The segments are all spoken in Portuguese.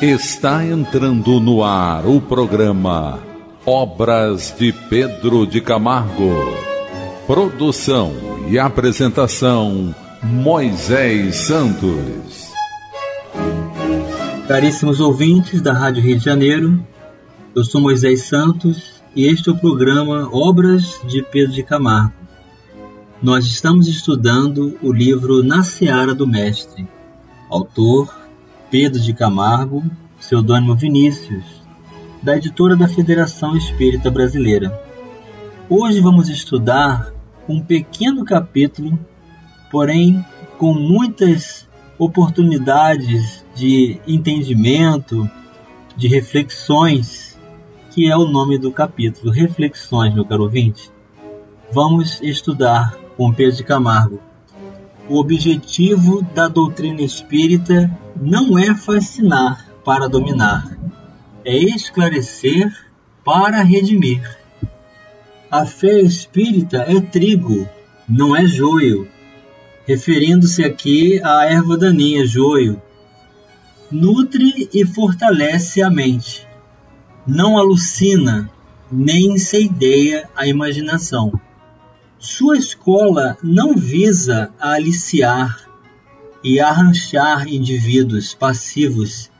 Está entrando no ar o programa Obras de Pedro de Camargo. Produção e apresentação Moisés Santos. Caríssimos ouvintes da Rádio Rio de Janeiro, eu sou Moisés Santos e este é o programa Obras de Pedro de Camargo. Nós estamos estudando o livro Na Seara do Mestre, autor Pedro de Camargo, pseudônimo Vinícius, da editora da Federação Espírita Brasileira. Hoje vamos estudar um pequeno capítulo, porém com muitas oportunidades de entendimento, de reflexões, que é o nome do capítulo, Reflexões, meu caro ouvinte. Vamos estudar com Pedro de Camargo o objetivo da doutrina espírita não é fascinar para dominar, é esclarecer para redimir. A fé espírita é trigo, não é joio, referindo-se aqui à erva daninha joio. Nutre e fortalece a mente, não alucina nem inceideia a imaginação sua escola não visa aliciar e arranchar indivíduos passivos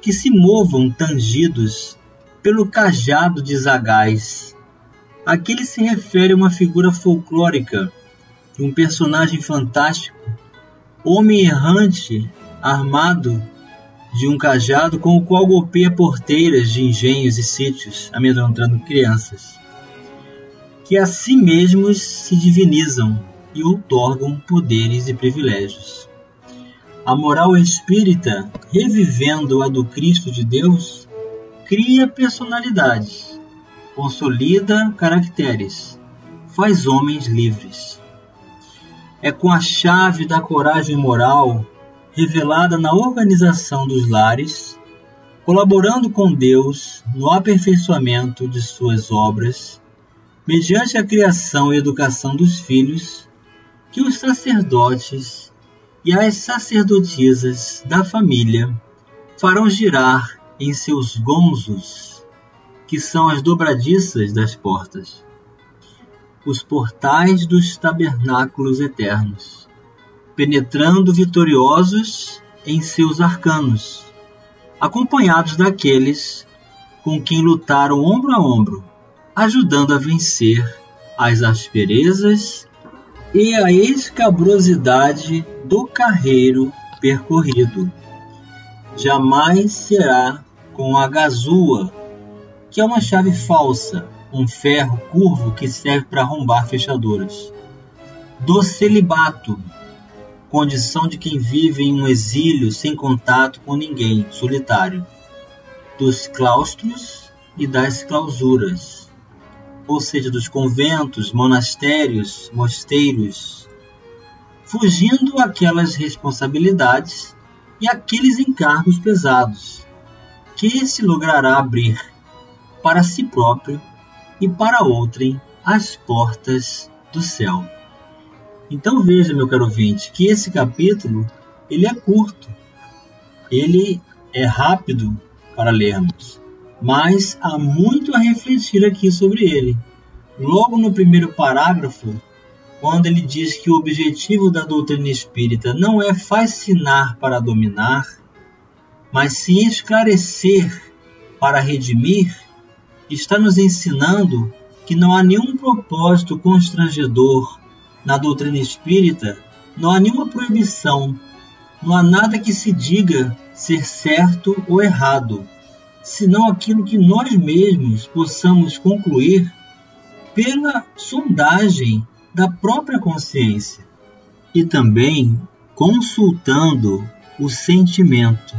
que se movam tangidos pelo cajado de Zagais. Aqui ele se refere a uma figura folclórica um personagem fantástico, homem errante, armado de um cajado com o qual golpeia porteiras de engenhos e sítios, amedrontando crianças que a si mesmos se divinizam e outorgam poderes e privilégios. A moral espírita, revivendo a do Cristo de Deus, cria personalidades, consolida caracteres, faz homens livres. É com a chave da coragem moral revelada na organização dos lares, colaborando com Deus no aperfeiçoamento de suas obras mediante a criação e educação dos filhos, que os sacerdotes e as sacerdotisas da família farão girar em seus gonzos, que são as dobradiças das portas, os portais dos tabernáculos eternos, penetrando vitoriosos em seus arcanos, acompanhados daqueles com quem lutaram ombro a ombro ajudando a vencer as asperezas e a escabrosidade do carreiro percorrido. Jamais será com a gazua, que é uma chave falsa, um ferro curvo que serve para arrombar fechaduras. Do celibato, condição de quem vive em um exílio sem contato com ninguém, solitário. Dos claustros e das clausuras ou seja, dos conventos, monastérios, mosteiros, fugindo aquelas responsabilidades e aqueles encargos pesados que se logrará abrir para si próprio e para outrem as portas do céu. Então veja, meu caro ouvinte, que esse capítulo ele é curto, ele é rápido para lermos mas há muito a refletir aqui sobre ele. Logo no primeiro parágrafo, quando ele diz que o objetivo da doutrina espírita não é fascinar para dominar, mas sim esclarecer para redimir, está nos ensinando que não há nenhum propósito constrangedor na doutrina espírita, não há nenhuma proibição, não há nada que se diga ser certo ou errado senão aquilo que nós mesmos possamos concluir pela sondagem da própria consciência e também consultando o sentimento,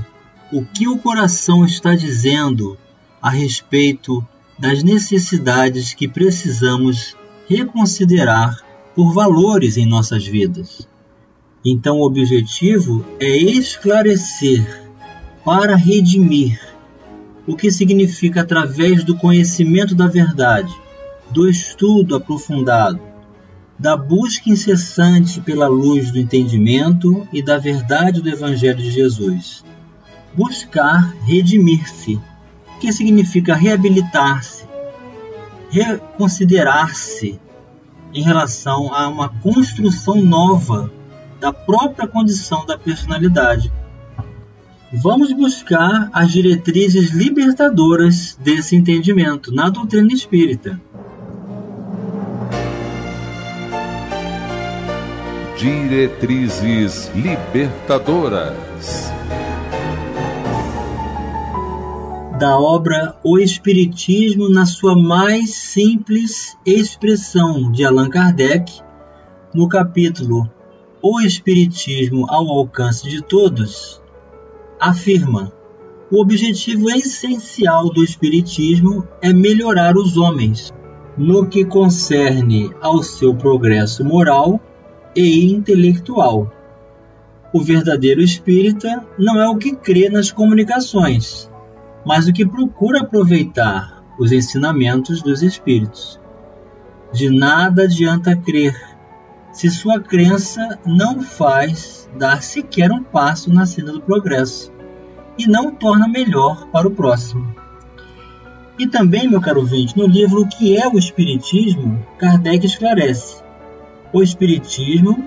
o que o coração está dizendo a respeito das necessidades que precisamos reconsiderar por valores em nossas vidas. Então, o objetivo é esclarecer para redimir o que significa através do conhecimento da verdade, do estudo aprofundado, da busca incessante pela luz do entendimento e da verdade do Evangelho de Jesus. buscar redimir-se, que significa reabilitar-se, reconsiderar-se em relação a uma construção nova da própria condição da personalidade. Vamos buscar as diretrizes libertadoras desse entendimento na doutrina espírita. Diretrizes libertadoras da obra O Espiritismo na sua mais simples expressão de Allan Kardec, no capítulo O Espiritismo ao alcance de todos, afirma: o objetivo essencial do Espiritismo é melhorar os homens no que concerne ao seu progresso moral e intelectual. O verdadeiro espírita não é o que crê nas comunicações, mas o que procura aproveitar os ensinamentos dos Espíritos. De nada adianta crer, se sua crença não faz dar sequer um passo na senda do progresso e não torna melhor para o próximo. E também, meu caro ouvinte, no livro O que é o Espiritismo, Kardec esclarece: o Espiritismo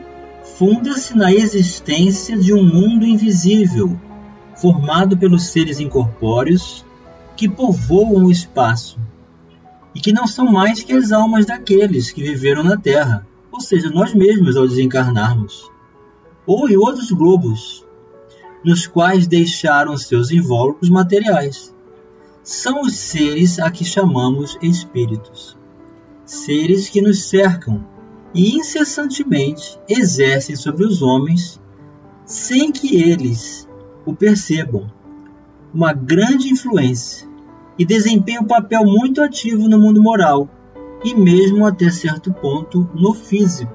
funda-se na existência de um mundo invisível formado pelos seres incorpóreos que povoam o espaço e que não são mais que as almas daqueles que viveram na Terra, ou seja, nós mesmos ao desencarnarmos, ou em outros globos, nos quais deixaram seus invólucros materiais. São os seres a que chamamos espíritos, seres que nos cercam e incessantemente exercem sobre os homens sem que eles o percebam, uma grande influência e desempenha um papel muito ativo no mundo moral e mesmo até certo ponto no físico.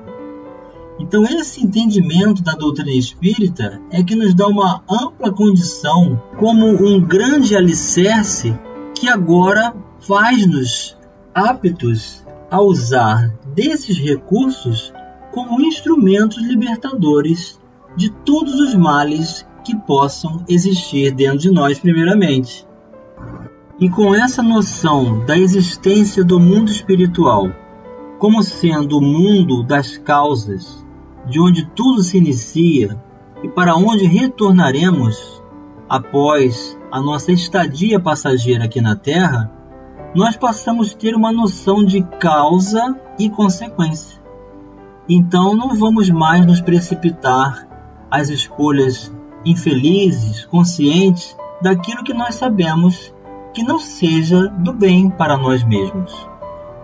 Então, esse entendimento da doutrina espírita é que nos dá uma ampla condição como um grande alicerce que agora faz-nos aptos a usar desses recursos como instrumentos libertadores de todos os males que possam existir dentro de nós, primeiramente. E com essa noção da existência do mundo espiritual como sendo o mundo das causas, de onde tudo se inicia e para onde retornaremos após a nossa estadia passageira aqui na Terra, nós passamos a ter uma noção de causa e consequência. Então não vamos mais nos precipitar às escolhas infelizes, conscientes daquilo que nós sabemos que não seja do bem para nós mesmos.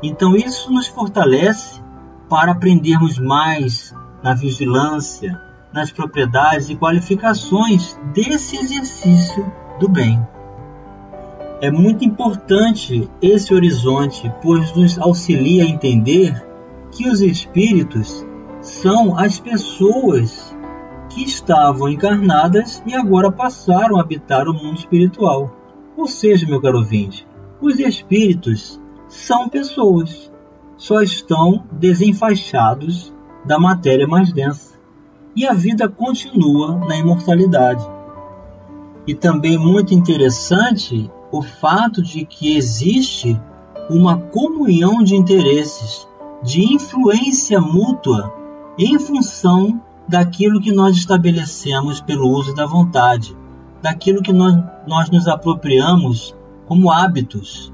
Então isso nos fortalece para aprendermos mais na vigilância, nas propriedades e qualificações desse exercício do bem. É muito importante esse horizonte, pois nos auxilia a entender que os espíritos são as pessoas que estavam encarnadas e agora passaram a habitar o mundo espiritual. Ou seja, meu caro ouvinte, os espíritos são pessoas, só estão desenfaixados da matéria mais densa. E a vida continua na imortalidade. E também muito interessante o fato de que existe uma comunhão de interesses, de influência mútua em função daquilo que nós estabelecemos pelo uso da vontade, daquilo que nós, nós nos apropriamos como hábitos.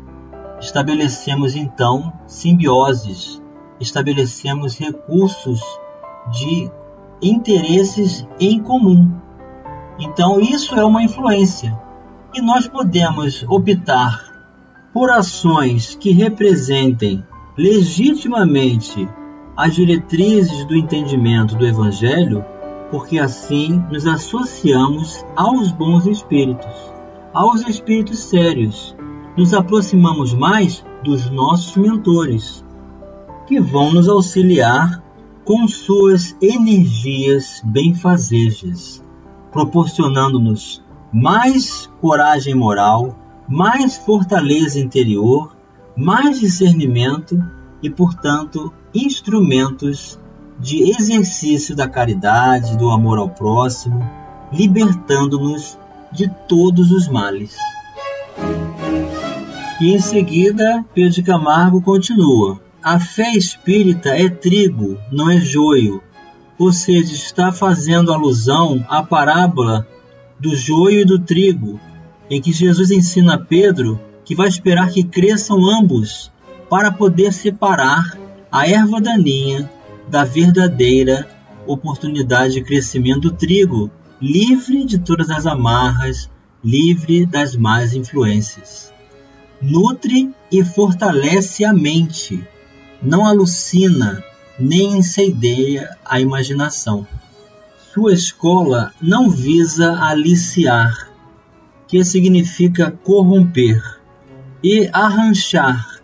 Estabelecemos então simbioses, estabelecemos recursos de interesses em comum. Então, isso é uma influência. E nós podemos optar por ações que representem legitimamente as diretrizes do entendimento do Evangelho, porque assim nos associamos aos bons espíritos, aos espíritos sérios, nos aproximamos mais dos nossos mentores, que vão nos auxiliar com suas energias benfazejas, proporcionando-nos mais coragem moral, mais fortaleza interior, mais discernimento e, portanto, instrumentos de exercício da caridade, do amor ao próximo, libertando-nos de todos os males. E em seguida, Pedro de Camargo continua: A fé espírita é trigo, não é joio. Ou seja, está fazendo alusão à parábola do joio e do trigo, em que Jesus ensina a Pedro que vai esperar que cresçam ambos para poder separar a erva daninha da verdadeira oportunidade de crescimento do trigo, livre de todas as amarras, livre das más influências nutre e fortalece a mente, não alucina nem incendeia a imaginação. Sua escola não visa aliciar, que significa corromper, e arranchar,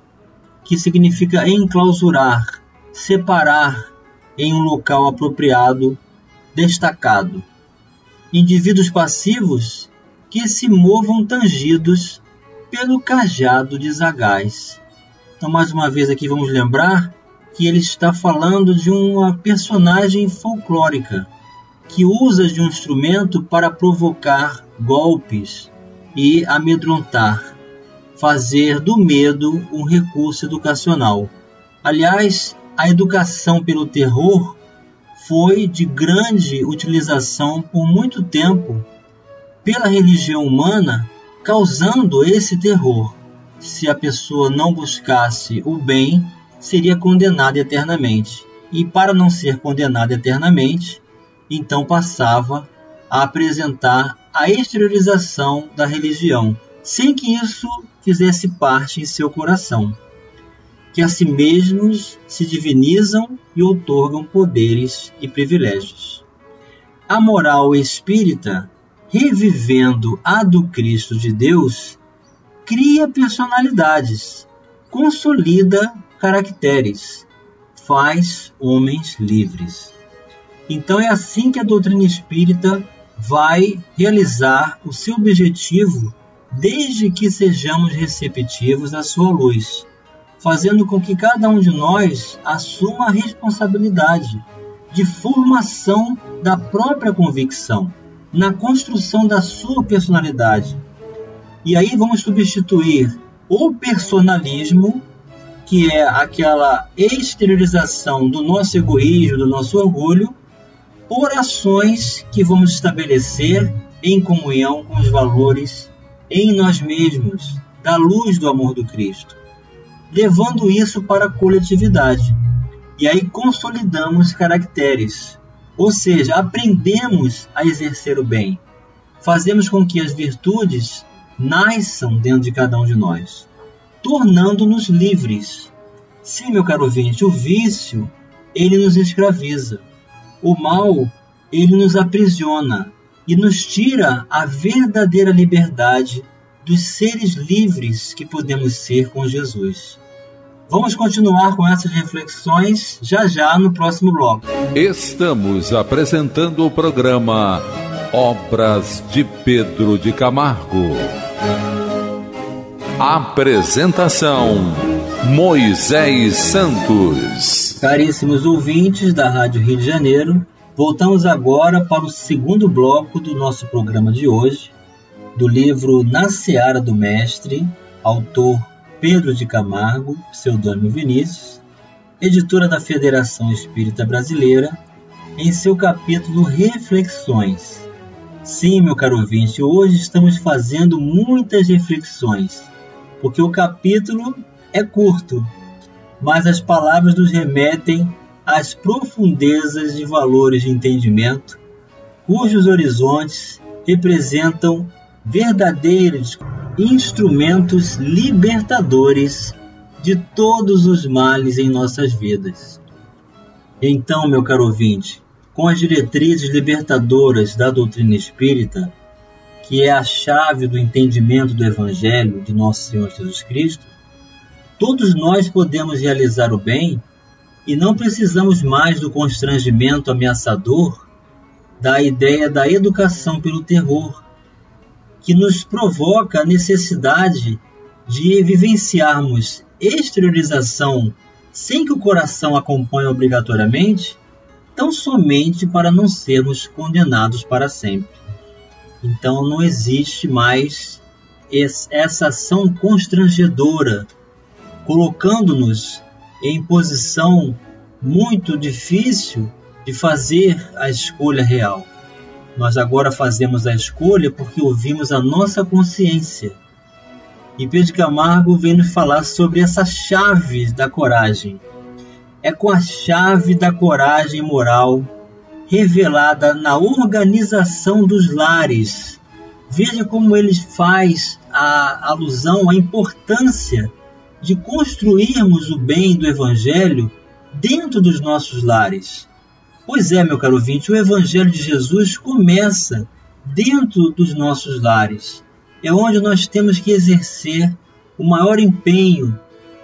que significa enclausurar, separar em um local apropriado, destacado. Indivíduos passivos que se movam tangidos pelo cajado de Zagás. Então, mais uma vez aqui vamos lembrar que ele está falando de uma personagem folclórica que usa de um instrumento para provocar golpes e amedrontar, fazer do medo um recurso educacional. Aliás, a educação pelo terror foi de grande utilização por muito tempo pela religião humana causando esse terror. Se a pessoa não buscasse o bem, seria condenada eternamente. E para não ser condenada eternamente, então passava a apresentar a exteriorização da religião, sem que isso fizesse parte em seu coração, que a si mesmos se divinizam e outorgam poderes e privilégios. A moral espírita revivendo a do Cristo de Deus, cria personalidades, consolida caracteres, faz homens livres. Então é assim que a doutrina espírita vai realizar o seu objetivo desde que sejamos receptivos à sua luz, fazendo com que cada um de nós assuma a responsabilidade de formação da própria convicção na construção da sua personalidade. E aí vamos substituir o personalismo, que é aquela exteriorização do nosso egoísmo, do nosso orgulho, por ações que vamos estabelecer em comunhão com os valores em nós mesmos, da luz do amor do Cristo, levando isso para a coletividade. E aí consolidamos caracteres, ou seja, aprendemos a exercer o bem. Fazemos com que as virtudes nasçam dentro de cada um de nós, tornando-nos livres. Sim, meu caro ouvinte, o vício, ele nos escraviza. O mal, ele nos aprisiona e nos tira a verdadeira liberdade dos seres livres que podemos ser com Jesus. Vamos continuar com essas reflexões já já no próximo bloco. Estamos apresentando o programa Obras de Pedro de Camargo. Apresentação Moisés Santos. Caríssimos ouvintes da Rádio Rio de Janeiro, voltamos agora para o segundo bloco do nosso programa de hoje, do livro Na Seara do Mestre, autor Pedro de Camargo, pseudônimo Vinícius, editora da Federação Espírita Brasileira, em seu capítulo Reflexões. Sim, meu caro ouvinte, hoje estamos fazendo muitas reflexões, porque o capítulo é curto, mas as palavras nos remetem às profundezas de valores de entendimento, cujos horizontes representam verdadeiros instrumentos libertadores de todos os males em nossas vidas. Então, meu caro ouvinte, com as diretrizes libertadoras da doutrina espírita, que é a chave do entendimento do Evangelho de Nosso Senhor Jesus Cristo, todos nós podemos realizar o bem e não precisamos mais do constrangimento ameaçador da ideia da educação pelo terror, que nos provoca a necessidade de vivenciarmos exteriorização sem que o coração acompanhe obrigatoriamente, tão somente para não sermos condenados para sempre. Então não existe mais essa ação constrangedora, colocando-nos em posição muito difícil de fazer a escolha real. Nós agora fazemos a escolha porque ouvimos a nossa consciência. E Pedro Camargo vem nos falar sobre essa chave da coragem. É com a chave da coragem moral revelada na organização dos lares. Veja como ele faz a alusão à importância de construirmos o bem do Evangelho dentro dos nossos lares. Pois é, meu caro ouvinte, o Evangelho de Jesus começa dentro dos nossos lares. É onde nós temos que exercer o maior empenho,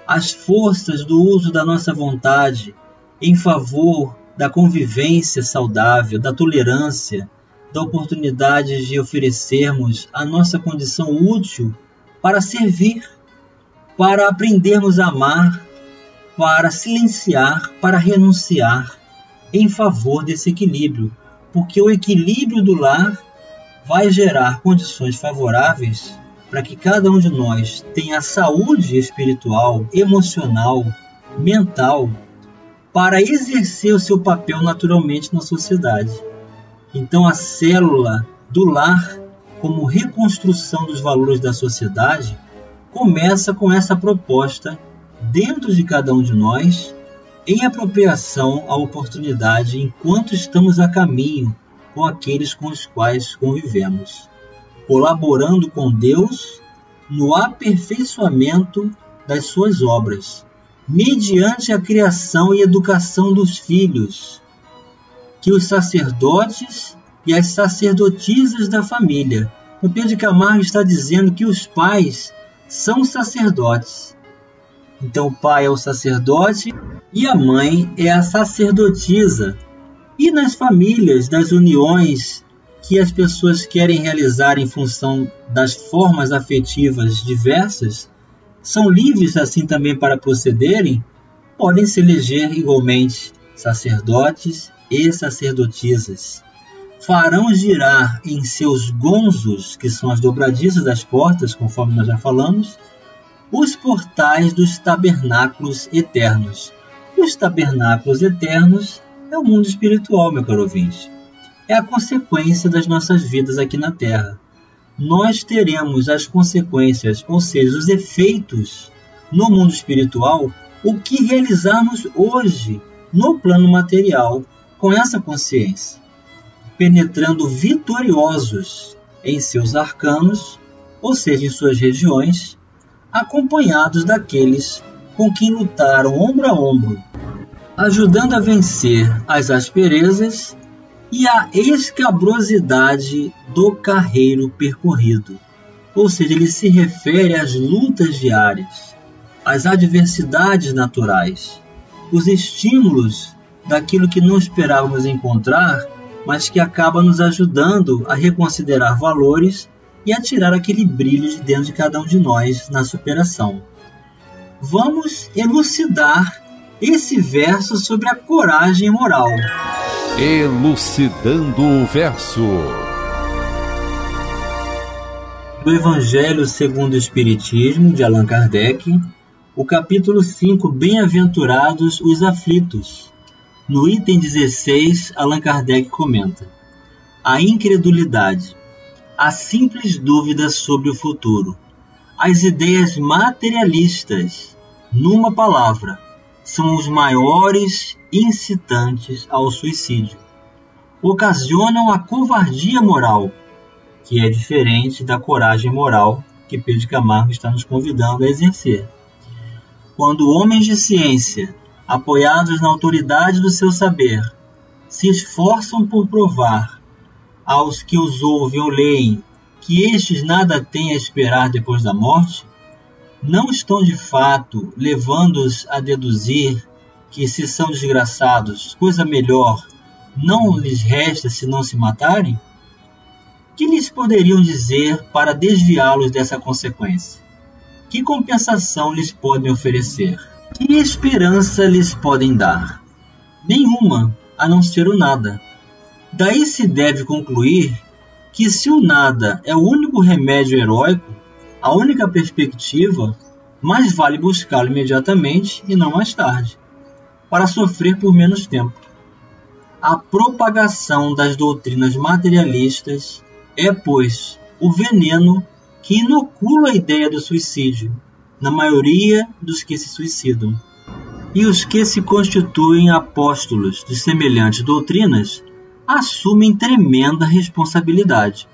as forças do uso da nossa vontade em favor da convivência saudável, da tolerância, da oportunidade de oferecermos a nossa condição útil para servir, para aprendermos a amar, para silenciar, para renunciar em favor desse equilíbrio, porque o equilíbrio do lar vai gerar condições favoráveis para que cada um de nós tenha saúde espiritual, emocional, mental para exercer o seu papel naturalmente na sociedade. Então, a célula do lar, como reconstrução dos valores da sociedade, começa com essa proposta dentro de cada um de nós, em apropriação à oportunidade enquanto estamos a caminho com aqueles com os quais convivemos, colaborando com Deus no aperfeiçoamento das suas obras mediante a criação e educação dos filhos, que os sacerdotes e as sacerdotisas da família. O Pedro Camargo está dizendo que os pais são sacerdotes. Então o pai é o sacerdote e a mãe é a sacerdotisa. E nas famílias, das uniões que as pessoas querem realizar em função das formas afetivas diversas, são livres assim também para procederem, podem se eleger igualmente sacerdotes e sacerdotisas. Farão girar em seus gonzos, que são as dobradiças das portas, conforme nós já falamos, os portais dos tabernáculos eternos. Os tabernáculos eternos é o mundo espiritual, meu caro ouvinte. É a consequência das nossas vidas aqui na Terra nós teremos as consequências, ou seja, os efeitos no mundo espiritual, o que realizarmos hoje no plano material com essa consciência, penetrando vitoriosos em seus arcanos, ou seja, em suas regiões, acompanhados daqueles com quem lutaram ombro a ombro, ajudando a vencer as asperezas e a escabrosidade do carreiro percorrido. Ou seja, ele se refere às lutas diárias, às adversidades naturais, os estímulos daquilo que não esperávamos encontrar, mas que acaba nos ajudando a reconsiderar valores e a tirar aquele brilho de dentro de cada um de nós na superação. Vamos elucidar esse verso sobre a coragem moral. Elucidando o verso. Do Evangelho segundo o Espiritismo, de Allan Kardec, o capítulo 5, Bem-aventurados os aflitos. No item 16, Allan Kardec comenta: A incredulidade, a simples dúvida sobre o futuro, as ideias materialistas, numa palavra, são os maiores incitantes ao suicídio. Ocasionam a covardia moral, que é diferente da coragem moral que Pedro Camargo está nos convidando a exercer. Quando homens de ciência, apoiados na autoridade do seu saber, se esforçam por provar aos que os ouvem ou leem que estes nada têm a esperar depois da morte, não estão de fato levando-os a deduzir que, se são desgraçados, coisa melhor não lhes resta se não se matarem? Que lhes poderiam dizer para desviá-los dessa consequência? Que compensação lhes podem oferecer? Que esperança lhes podem dar? Nenhuma, a não ser o nada. Daí se deve concluir que se o nada é o único remédio heróico, a única perspectiva, mais vale buscá-lo imediatamente e não mais tarde, para sofrer por menos tempo. A propagação das doutrinas materialistas é, pois, o veneno que inocula a ideia do suicídio na maioria dos que se suicidam. E os que se constituem apóstolos de semelhantes doutrinas assumem tremenda responsabilidade.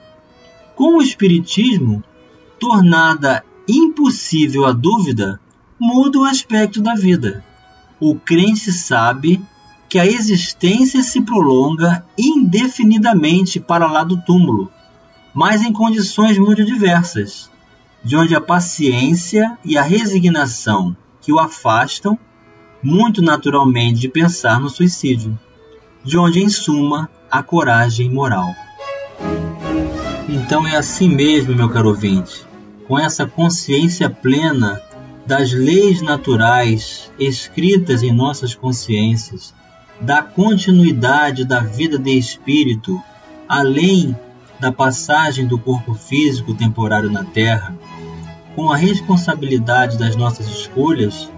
Com o Espiritismo, tornada impossível a dúvida, muda o aspecto da vida. O crente sabe que a existência se prolonga indefinidamente para lá do túmulo, mas em condições muito diversas, de onde a paciência e a resignação que o afastam, muito naturalmente, de pensar no suicídio, de onde, em suma, a coragem moral. Então é assim mesmo, meu caro ouvinte, com essa consciência plena das leis naturais escritas em nossas consciências, da continuidade da vida de espírito, além da passagem do corpo físico temporário na Terra, com a responsabilidade das nossas escolhas,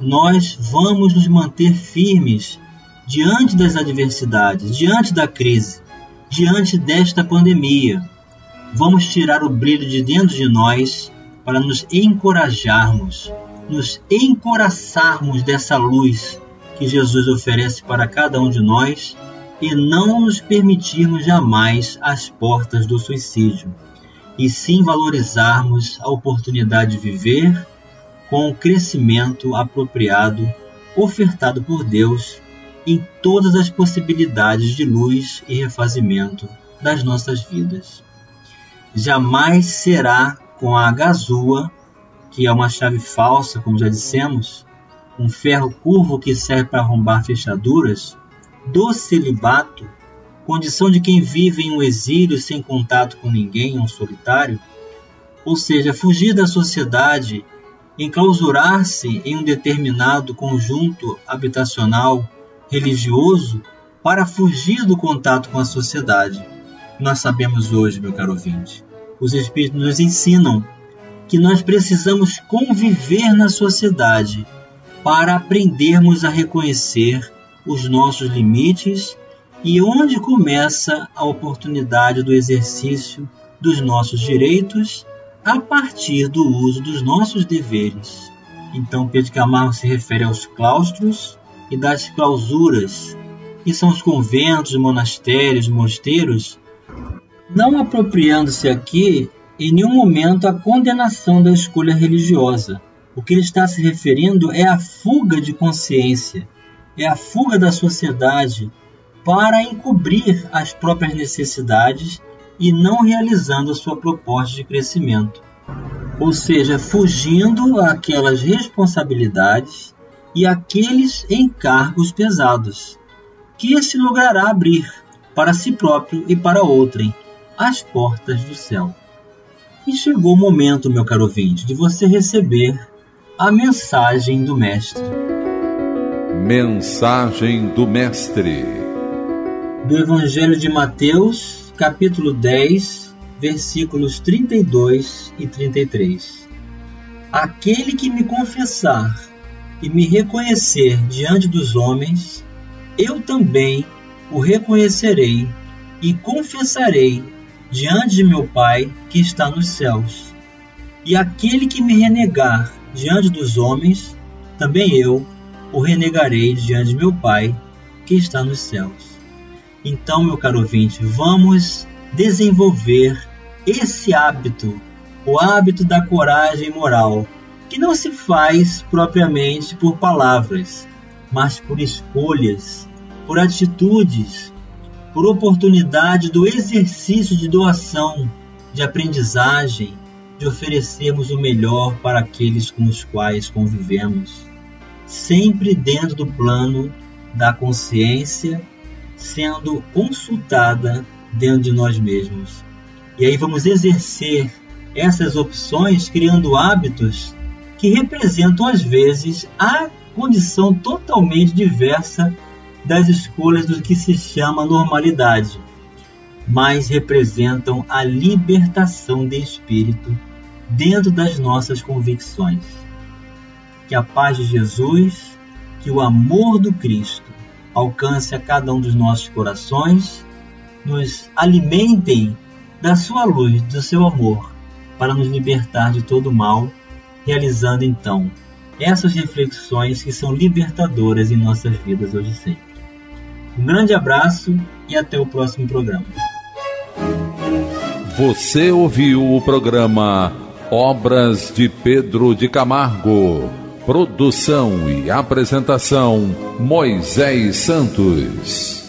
nós vamos nos manter firmes diante das adversidades, diante da crise, diante desta pandemia. Vamos tirar o brilho de dentro de nós para nos encorajarmos, nos encoraçarmos dessa luz que Jesus oferece para cada um de nós e não nos permitirmos jamais as portas do suicídio, e sim valorizarmos a oportunidade de viver com o crescimento apropriado ofertado por Deus em todas as possibilidades de luz e refazimento das nossas vidas. Jamais será com a gazua, que é uma chave falsa, como já dissemos, um ferro curvo que serve para arrombar fechaduras, do celibato, condição de quem vive em um exílio sem contato com ninguém, um solitário, ou seja, fugir da sociedade, enclausurar-se em um determinado conjunto habitacional religioso para fugir do contato com a sociedade. Nós sabemos hoje, meu caro ouvinte, os Espíritos nos ensinam que nós precisamos conviver na sociedade para aprendermos a reconhecer os nossos limites e onde começa a oportunidade do exercício dos nossos direitos a partir do uso dos nossos deveres. Então, Pedro Camargo se refere aos claustros e das clausuras, que são os conventos, monastérios, mosteiros, não apropriando-se aqui em nenhum momento a condenação da escolha religiosa. O que ele está se referindo é a fuga de consciência, é a fuga da sociedade para encobrir as próprias necessidades e não realizando a sua proposta de crescimento. Ou seja, fugindo àquelas responsabilidades e aqueles encargos pesados, que se logrará abrir para si próprio e para outrem as portas do céu. E chegou o momento, meu caro ouvinte, de você receber a mensagem do Mestre. Mensagem do Mestre do Evangelho de Mateus, capítulo 10, versículos 32 e 33. Aquele que me confessar e me reconhecer diante dos homens, eu também o reconhecerei e confessarei diante de meu Pai que está nos céus. E aquele que me renegar diante dos homens, também eu o renegarei diante de meu Pai que está nos céus. Então, meu caro ouvinte, vamos desenvolver esse hábito, o hábito da coragem moral, que não se faz propriamente por palavras, mas por escolhas, por atitudes, por oportunidade do exercício de doação, de aprendizagem, de oferecermos o melhor para aqueles com os quais convivemos, sempre dentro do plano da consciência sendo consultada dentro de nós mesmos. E aí vamos exercer essas opções criando hábitos que representam às vezes a condição totalmente diversa das escolhas do que se chama normalidade. mas representam a libertação de espírito dentro das nossas convicções. Que a paz de Jesus, que o amor do Cristo alcance a cada um dos nossos corações, nos alimentem da sua luz, do seu amor, para nos libertar de todo mal, realizando então essas reflexões que são libertadoras em nossas vidas hoje e sempre. Um grande abraço e até o próximo programa. Você ouviu o programa Obras de Pedro de Camargo. Produção e apresentação Moisés Santos.